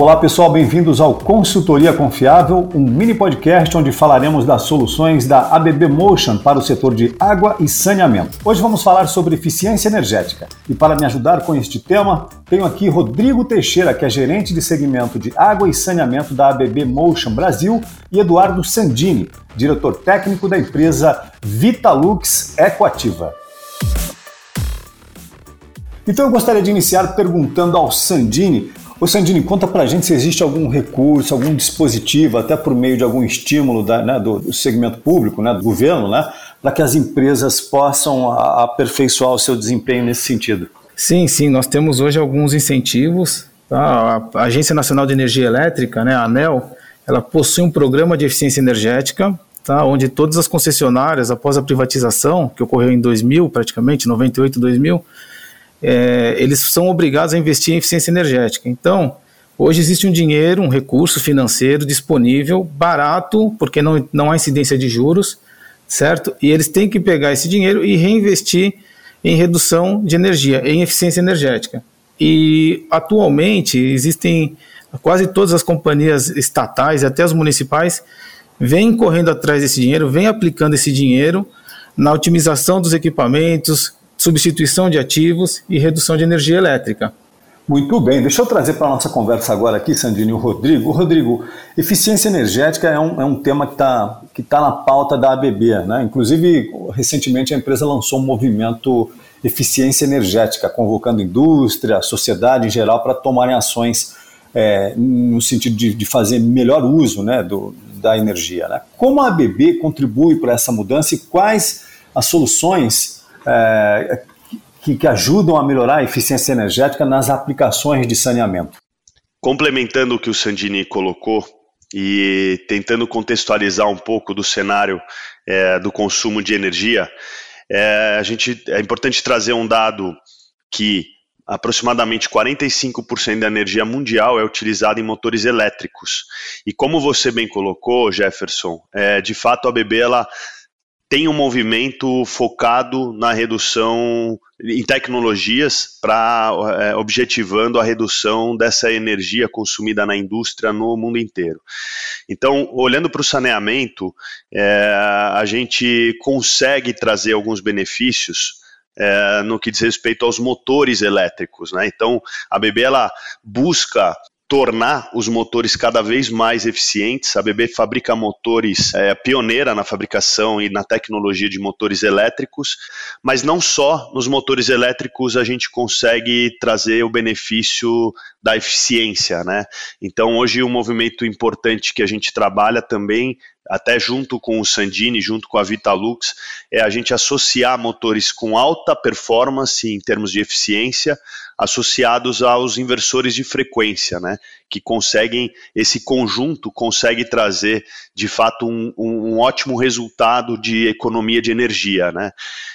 Olá pessoal, bem-vindos ao Consultoria Confiável, um mini podcast onde falaremos das soluções da ABB Motion para o setor de água e saneamento. Hoje vamos falar sobre eficiência energética e para me ajudar com este tema, tenho aqui Rodrigo Teixeira, que é gerente de segmento de água e saneamento da ABB Motion Brasil, e Eduardo Sandini, diretor técnico da empresa Vitalux Ecoativa. Então eu gostaria de iniciar perguntando ao Sandini Ô Sandini, conta pra gente se existe algum recurso, algum dispositivo, até por meio de algum estímulo da, né, do, segmento público, né, do governo, né, para que as empresas possam aperfeiçoar o seu desempenho nesse sentido. Sim, sim, nós temos hoje alguns incentivos. Tá? A Agência Nacional de Energia Elétrica, né, a ANEL, ela possui um programa de eficiência energética, tá? onde todas as concessionárias, após a privatização, que ocorreu em 2000, praticamente, 98, 2000, é, eles são obrigados a investir em eficiência energética. Então, hoje existe um dinheiro, um recurso financeiro disponível, barato, porque não, não há incidência de juros, certo? E eles têm que pegar esse dinheiro e reinvestir em redução de energia, em eficiência energética. E atualmente existem quase todas as companhias estatais e até as municipais vêm correndo atrás desse dinheiro, vêm aplicando esse dinheiro na otimização dos equipamentos, substituição de ativos e redução de energia elétrica. Muito bem, deixa eu trazer para a nossa conversa agora aqui, Sandino, o Rodrigo. Rodrigo, eficiência energética é um, é um tema que está que tá na pauta da ABB. Né? Inclusive, recentemente a empresa lançou um movimento eficiência energética, convocando indústria, sociedade em geral para tomarem ações é, no sentido de, de, fazer melhor uso né, do, da energia. Né? Como a ABB contribui para essa mudança e quais as soluções é, que, que ajudam a melhorar a eficiência energética nas aplicações de saneamento. Complementando o que o Sandini colocou, e tentando contextualizar um pouco do cenário é, do consumo de energia, é, a gente, é importante trazer um dado que aproximadamente 45% da energia mundial é utilizada em motores elétricos. E como você bem colocou, Jefferson, é, de fato a BB ela tem um movimento focado na redução em tecnologias para é, objetivando a redução dessa energia consumida na indústria no mundo inteiro. Então, olhando para o saneamento, é, a gente consegue trazer alguns benefícios é, no que diz respeito aos motores elétricos. Né? Então, a BB ela busca tornar os motores cada vez mais eficientes. A BB fabrica motores, é pioneira na fabricação e na tecnologia de motores elétricos, mas não só nos motores elétricos a gente consegue trazer o benefício da eficiência, né? Então hoje um movimento importante que a gente trabalha também até junto com o Sandini, junto com a Vitalux, é a gente associar motores com alta performance em termos de eficiência, associados aos inversores de frequência, né? Que conseguem, esse conjunto consegue trazer de fato um, um, ótimo resultado de economia de energia, né?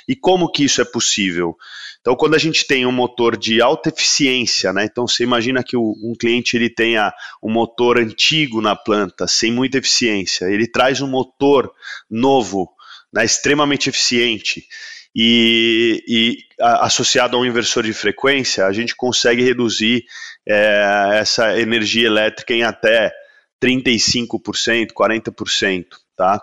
E como que isso é possível? Então, quando a gente tem um motor de alta eficiência, né? Então, você imagina que o, um cliente ele tenha um motor antigo na planta, sem muita eficiência, ele traz um motor novo, né, extremamente eficiente, e, e a, associado a um inversor de frequência, a gente consegue reduzir é, essa energia elétrica em até 35%, 40%. Tá?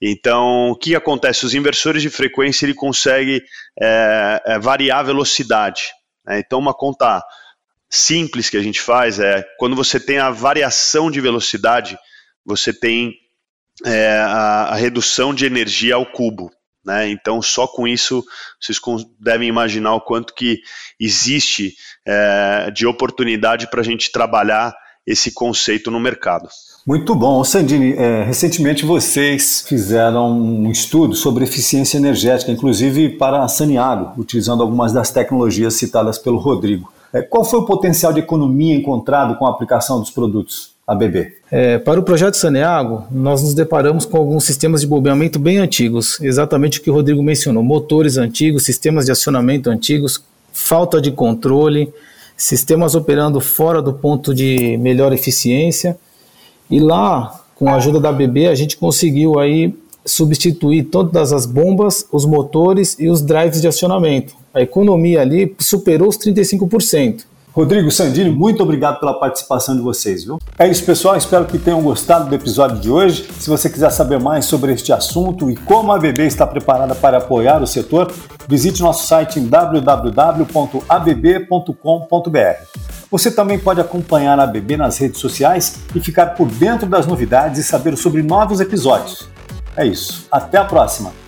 Então, o que acontece? Os inversores de frequência ele consegue é, é, variar a velocidade. Né? Então, uma conta simples que a gente faz é quando você tem a variação de velocidade, você tem é, a, a, redução de energia ao cubo. Né? Então, só com isso, vocês devem imaginar o quanto que existe é, de oportunidade para a gente trabalhar esse conceito no mercado. Muito bom. Sandini, é, recentemente vocês fizeram um estudo sobre eficiência energética, inclusive para Saniago, utilizando algumas das tecnologias citadas pelo Rodrigo. É, qual foi o potencial de economia encontrado com a aplicação dos produtos É, para o projeto Saneago, nós nos deparamos com alguns sistemas de bombeamento bem antigos, exatamente o que o Rodrigo mencionou: motores antigos, sistemas de acionamento antigos, falta de controle, sistemas operando fora do ponto de melhor eficiência e lá, com a ajuda da BB, a gente conseguiu aí substituir todas as bombas, os motores e os drives de acionamento. A economia ali superou os 35%. Rodrigo Sandini, muito obrigado pela participação de vocês, viu? É isso, pessoal. Espero que tenham gostado do episódio de hoje. Se você quiser saber mais sobre este assunto e como a ABB está preparada para apoiar o setor, visite nosso site em www.abb.com.br. Você também pode acompanhar a ABB nas redes sociais e ficar por dentro das novidades e saber sobre novos episódios. É isso. Até a próxima!